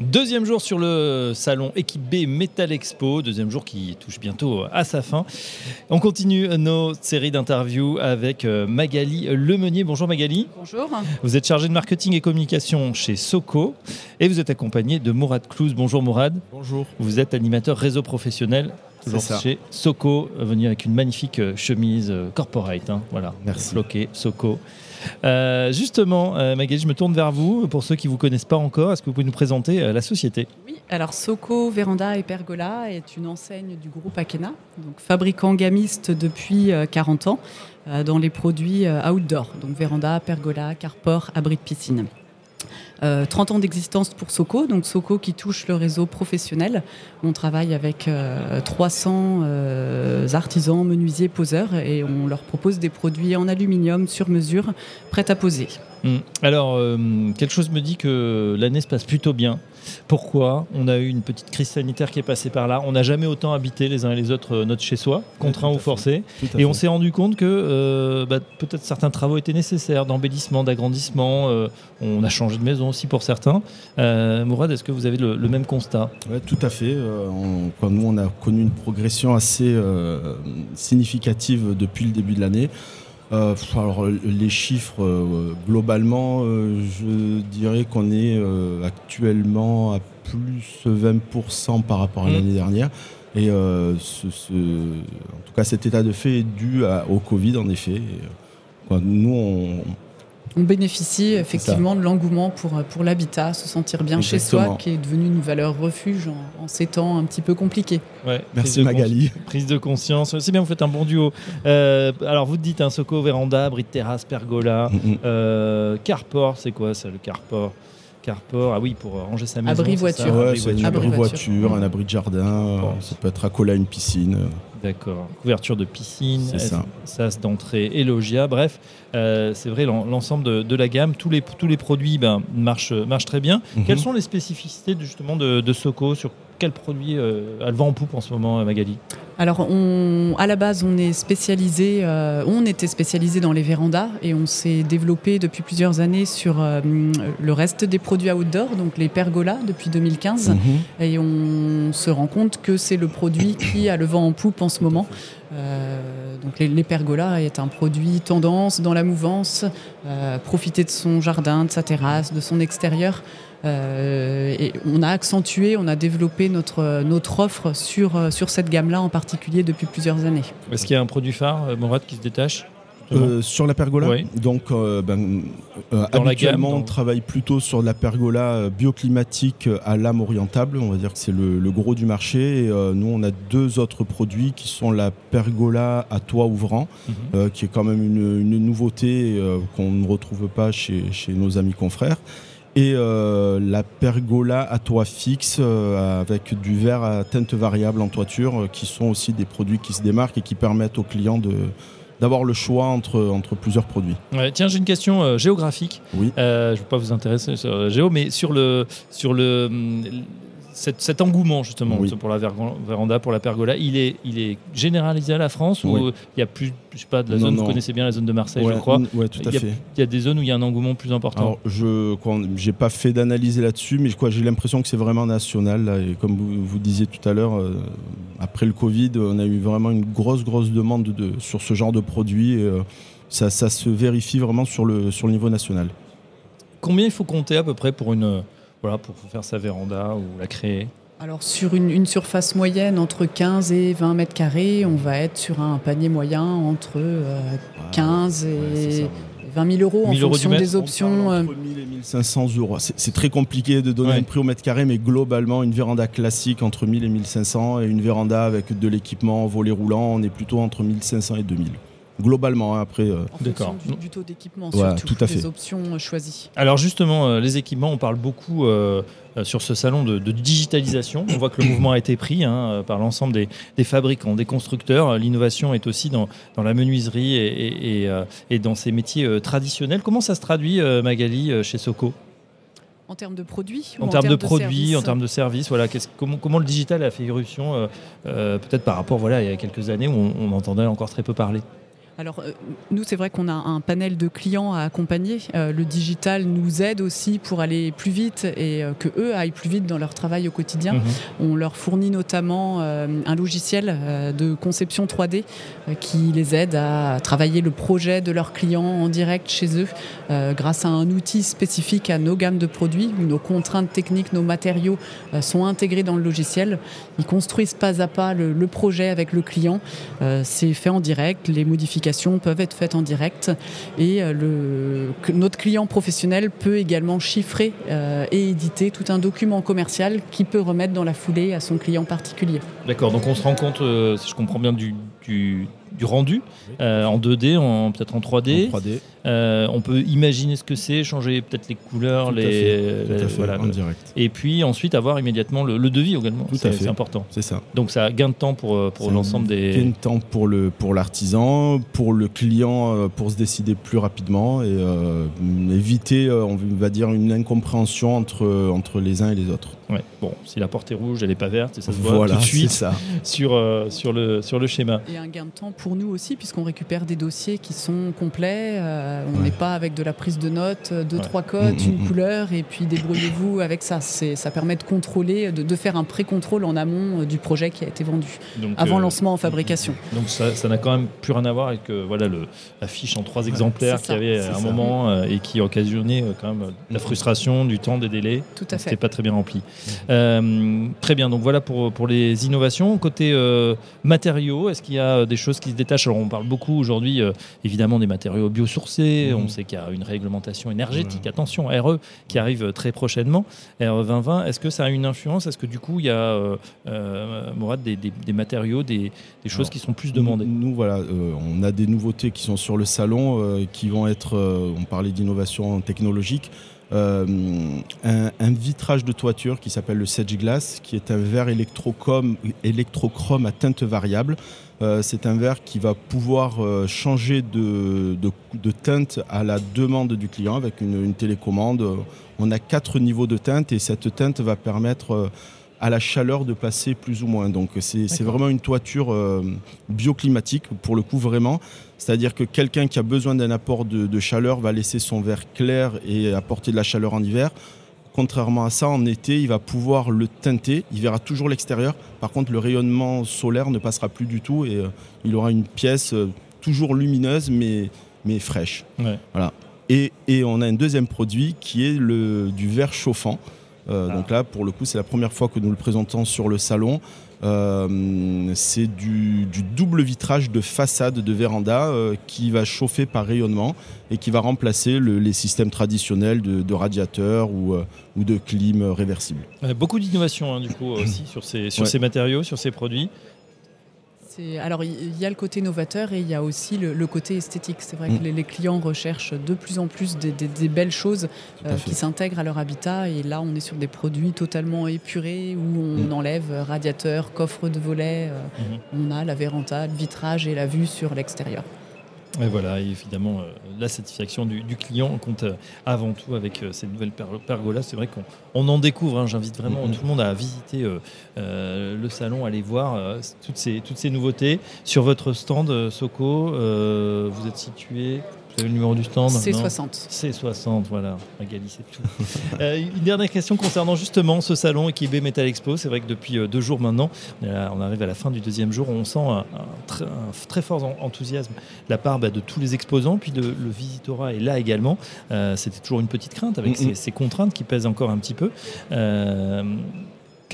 Deuxième jour sur le salon Équipe B Metal Expo, deuxième jour qui touche bientôt à sa fin. On continue nos séries d'interviews avec euh, Magali Lemeunier. Bonjour Magali. Bonjour. Vous êtes chargée de marketing et communication chez Soco et vous êtes accompagné de Mourad Klouz. Bonjour Mourad. Bonjour. Vous êtes animateur réseau professionnel toujours chez Soco, venu avec une magnifique euh, chemise euh, corporate. hein. voilà, Merci. floqué Soco. Euh, justement, euh, je me tourne vers vous. Pour ceux qui ne vous connaissent pas encore, est-ce que vous pouvez nous présenter euh, la société? Oui, alors Soco, Véranda et Pergola est une enseigne du groupe Akena, donc fabricant gamiste depuis euh, 40 ans euh, dans les produits outdoor, donc Véranda, Pergola, carport, abri de piscine. Euh, 30 ans d'existence pour Soco, donc Soco qui touche le réseau professionnel. On travaille avec euh, 300 euh, artisans, menuisiers, poseurs et on leur propose des produits en aluminium sur mesure, prêts à poser. Hmm. Alors, euh, quelque chose me dit que l'année se passe plutôt bien. Pourquoi On a eu une petite crise sanitaire qui est passée par là. On n'a jamais autant habité les uns et les autres euh, notre chez-soi, contraint ou forcé. Et on s'est rendu compte que euh, bah, peut-être certains travaux étaient nécessaires, d'embellissement, d'agrandissement. on a changé de maison aussi pour certains. Mourad, est-ce que vous avez le, le même constat? Ouais, tout à fait. On- quand nous, on a connu une progression assez significative depuis le début de l'année. Euh, alors, les chiffres, euh, globalement, euh, je dirais qu'on est actuellement à plus 20% par rapport à Mhm. l'année dernière. Et ce- ce- en tout cas, cet état de fait est dû à- au Covid, en effet. Et, nous, on, On bénéficie effectivement de l'engouement pour, pour l'habitat, se sentir bien chez soi, qui est devenu une valeur refuge en, en ces temps un petit peu compliqués. Ouais, prise Merci de Magali. Prise de conscience. C'est bien, vous faites un bon duo. Euh, alors, vous dites un Soco, Véranda, Brie de terrasse, Pergola. Mhm. Euh, carport, c'est quoi ça le carport? Carport, ah oui, pour ranger sa maison. Abri c'est voiture. ça Ouais, Abri voiture. Un abri de jardin, euh, ça peut être accolé à une piscine. D'accord. Couverture de piscine, sas d'entrée et loggia. Bref, euh, c'est vrai, l'en- l'ensemble de, de la gamme, tous les, tous les produits ben, marchent, marchent très bien. Mhm. Quelles sont les spécificités de- justement de, de Soco? Sur quel produit euh, a le vent en poupe en ce moment, euh, Magali? Alors, on, à la base, on est spécialisé, euh, on était spécialisé dans les vérandas et on s'est développé depuis plusieurs années sur euh, le reste des produits outdoor, donc les pergolas depuis 2015. Mhm. Et on se rend compte que c'est le produit qui a le vent en poupe en ce moment. Euh, donc les, les pergolas est un produit tendance dans la mouvance, euh, profiter de son jardin, de sa terrasse, de son extérieur. Euh, et on a accentué, on a développé notre, notre offre sur, euh, sur cette gamme-là en particulier depuis plusieurs années. Est-ce qu'il y a un produit phare, Morad, qui se détache? Euh, sur la pergola, Oui. donc euh, ben, euh, habituellement gamme, on travaille plutôt sur de la pergola bioclimatique à lame orientable, on va dire que c'est le, le gros du marché. Et, nous on a deux autres produits qui sont la pergola à toit ouvrant, Mhm. qui est quand même une, une nouveauté qu'on ne retrouve pas chez, chez nos amis confrères. Et euh, la pergola à toit fixe euh, avec du verre à teinte variable en toiture, euh, qui sont aussi des produits qui se démarquent et qui permettent aux clients de d'avoir le choix entre, entre plusieurs produits. Ouais, Tiens, j'ai une question euh, géographique. Oui. Euh, je ne veux pas vous intéresser sur la géo, mais sur le, sur le, hum, cet, cet engouement justement Oui. pour la véranda, pour la pergola, il est, il est généralisé à la France ou Oui. il y a plus, je sais pas, de la Non, zone, non. vous connaissez bien la zone de Marseille, ouais, je crois. n- ouais, tout à Il y a- fait. Il y a des zones où il y a un engouement plus important. Alors, je n'ai pas fait d'analyse là-dessus, mais quoi, j'ai l'impression que c'est vraiment national. là, et comme vous, vous disiez tout à l'heure, euh, après le Covid, on a eu vraiment une grosse, grosse demande de, sur ce genre de produits. et, euh, ça, ça se vérifie vraiment sur le, sur le niveau national. Combien il faut compter à peu près pour une, voilà, pour faire sa véranda ou la créer Alors sur une, une surface moyenne entre 15 et 20 mètres carrés, on va être sur un panier moyen entre euh, 15 Ouais, c'est et ça. 20 000 euros en 1000 fonction mètre, des On options. parle euh, entre 1000 et 1500 euros. C'est c'est très compliqué de donner Ouais. un prix au mètre carré, mais globalement, une véranda classique entre 1000 et 1500 et une véranda avec de l'équipement volet roulant, on est plutôt entre 1500 et 2000. Globalement, hein, après. euh, en D'accord. fonction du, du taux d'équipement Ouais, surtout, tout à des options euh, choisies. Alors justement, euh, les équipements, on parle beaucoup euh, sur ce salon de, de digitalisation. On voit que le mouvement a été pris hein, par l'ensemble des, des fabricants, des constructeurs. L'innovation est aussi dans, dans la menuiserie et, et- et, euh, et dans ces métiers euh, traditionnels. Comment ça se traduit, euh, Magali, chez Soco? En termes de produits En, termes de, produits, en termes de services, voilà, comment, comment, le digital a fait irruption, peut-être par rapport voilà, il y a quelques années où on entendait encore très peu parler? Alors, euh, nous, c'est vrai qu'on a un panel de clients à accompagner. Euh, le digital nous aide aussi pour aller plus vite et euh, que eux aillent plus vite dans leur travail au quotidien. Mhm. On leur fournit notamment un logiciel de conception 3D qui les aide à travailler le projet de leurs clients en direct chez eux grâce à un outil spécifique à nos gammes de produits où nos contraintes techniques, nos matériaux sont intégrés dans le logiciel. Ils construisent pas à pas le, le projet avec le client. c'est fait en direct. Les modifications peuvent être faites en direct et euh, le, notre client professionnel peut également chiffrer euh, et éditer tout un document commercial qui peut remettre dans la foulée à son client particulier. D'accord, donc on se rend compte, euh, si je comprends bien, du, du du rendu euh, en 2D, en, peut-être en 3D. Euh, on peut imaginer ce que c'est, changer peut-être les couleurs, les, voilà, en direct. Et puis ensuite avoir immédiatement le, devis également. C'est important. C'est ça. Donc ça gain de temps pour, euh, pour l'ensemble des. Gain de temps pour le pour l'artisan, pour le client, pour se décider plus rapidement et éviter, on va dire, une incompréhension entre entre les uns et les autres. Ouais. Bon, si la porte est rouge, elle n'est pas verte, et ça se voit tout de suite ça. sur sur le sur le schéma. Et un gain de temps pour nous aussi, puisqu'on récupère des dossiers qui sont complets. Euh, on n'est pas avec de la prise de notes, euh, deux, trois cotes, mm, mm, une mm. couleur, et puis débrouillez-vous avec ça. Ça permet de contrôler, de, faire un pré-contrôle en amont euh, du projet qui a été vendu, avant lancement en fabrication. Donc ça n'a quand même plus rien à voir avec voilà, le, la fiche en trois exemplaires qu'il y avait à un moment et qui occasionnait quand même la frustration, du temps, des délais. Tout à fait. C'était pas très bien rempli. très bien, donc voilà pour, pour les innovations. Côté matériaux, est-ce qu'il y a des choses qui détache. Alors on parle beaucoup aujourd'hui euh, évidemment des matériaux biosourcés. Mmh. On sait qu'il y a une réglementation énergétique, attention, RE, qui arrive très prochainement, RE 2020. Est-ce que ça a une influence? Est-ce que du coup il y a, euh, euh Mourad, des, matériaux, des, choses qui sont plus demandées? Nous, voilà, euh, on a des nouveautés qui sont sur le salon, qui vont être, on parlait d'innovation technologique. un, un, vitrage de toiture qui s'appelle le Sedge Glass, qui est un verre électrochrome, électrochrome à teinte variable. Euh, c'est un verre qui va pouvoir euh, changer de, teinte à la demande du client avec une, télécommande. On a quatre niveaux de teinte et cette teinte va permettre euh, à la chaleur de passer plus ou moins. Donc c'est vraiment une toiture bioclimatique pour le coup vraiment. C'est-à-dire que quelqu'un qui a besoin d'un apport de, chaleur va laisser son verre clair et apporter de la chaleur en hiver. Contrairement à ça, en été, il va pouvoir le teinter. Il verra toujours l'extérieur. Par contre, le rayonnement solaire ne passera plus du tout et euh, il aura une pièce euh, toujours lumineuse mais, mais fraîche. Voilà. Et, on a un deuxième produit qui est le, du verre chauffant. Euh, ah. Donc là, pour le coup, c'est la première fois que nous le présentons sur le salon. Euh, c'est du, double vitrage de façade de véranda euh, qui va chauffer par rayonnement et qui va remplacer les systèmes traditionnels de, radiateurs ou, euh, ou, de clim réversible. beaucoup d'innovation hein, du coup aussi sur ces, sur ces matériaux, sur ces produits alors il y a le côté novateur et il y a aussi le, côté esthétique. C'est vrai que mm. les, clients recherchent de plus en plus des, belles choses euh, qui s'intègrent à leur habitat et là on est sur des produits totalement épurés où on mm. enlève radiateur, coffre de volet, euh, mm-hmm. on a la véranda, le vitrage et la vue sur l'extérieur. Et voilà, évidemment, euh, la satisfaction du, client compte euh, avant tout avec euh, ces nouvelles pergolas. C'est vrai qu'on en découvre. Hein. J'invite vraiment tout le monde à visiter le salon, aller voir toutes, ces, toutes ces nouveautés. Sur votre stand, Soko, vous êtes situé vous avez le numéro du stand C60. C60, voilà. Magali, c'est tout. Euh, une dernière question concernant justement ce salon Equibé Metal Expo. C'est vrai que depuis euh, deux jours maintenant, on, arrive à la fin du deuxième jour, on sent un, très, fort enthousiasme de la part bah, de tous les exposants, puis de, le visitorat est là également. Euh, c'était toujours une petite crainte avec ces, contraintes qui pèsent encore un petit peu.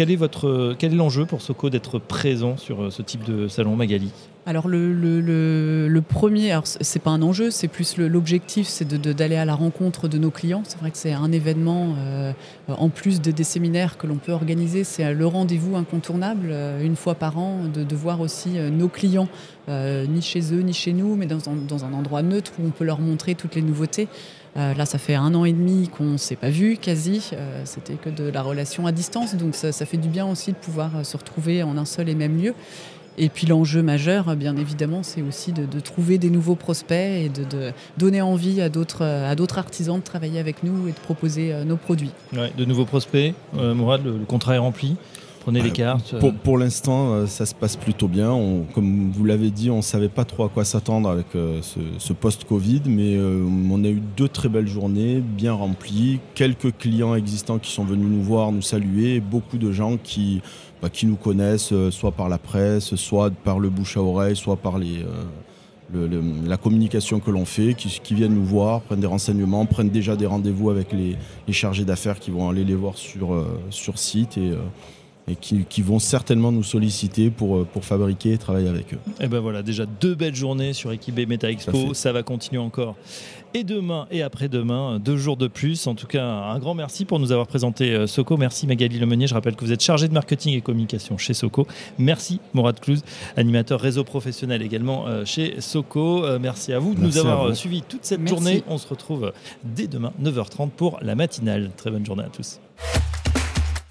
Quel est votre quel est l'enjeu pour Soco d'être présent sur ce type de salon Magali? Alors le, le, premier, alors c'est pas un enjeu, c'est plus l'objectif, c'est d'aller à la rencontre de nos clients. C'est vrai que c'est un événement euh, en plus de, des séminaires que l'on peut organiser, c'est le rendez-vous incontournable euh, une fois par an, de, voir aussi euh, nos clients, ni chez eux ni chez nous, mais dans dans un, endroit neutre où on peut leur montrer toutes les nouveautés. Là, ça fait un an et demi qu'on ne s'est pas vu, quasi. C'était que de la relation à distance, donc ça, fait du bien aussi de pouvoir se retrouver en un seul et même lieu. Et puis l'enjeu majeur, bien évidemment, c'est aussi de, trouver des nouveaux prospects et de, donner envie à d'autres artisans de travailler avec nous et de proposer nos produits. de nouveaux prospects, Mourad, le contrat est rempli Prenez les cartes. Pour, pour l'instant, euh, ça se passe plutôt bien. comme vous l'avez dit, on ne savait pas trop à quoi s'attendre avec euh, ce, post-Covid, mais euh, on a eu deux très belles journées, bien remplies. Quelques clients existants qui sont venus nous voir, nous saluer, et beaucoup de gens qui, bah, qui nous connaissent, soit par la presse, soit par le bouche à oreille, soit par les. la communication que l'on fait, qui, viennent nous voir, prennent des renseignements, prennent déjà des rendez-vous avec les, chargés d'affaires qui vont aller les voir sur, sur site. Et, et qui, vont certainement nous solliciter pour, euh, pour fabriquer et travailler avec eux. Et ben voilà, déjà deux belles journées sur Equibé Meta Expo, ça, va continuer encore. Et demain et après-demain, deux jours de plus. En tout cas, un grand merci pour nous avoir présenté euh, Soco. Merci Magali Lemeunier. Je rappelle que vous êtes chargé de marketing et communication chez Soco. Merci Mourad Klouz, animateur réseau professionnel également euh, chez Soco. Merci à vous de nous avoir suivis toute cette journée. On se retrouve dès demain, 9h30 pour la matinale. Très bonne journée à tous.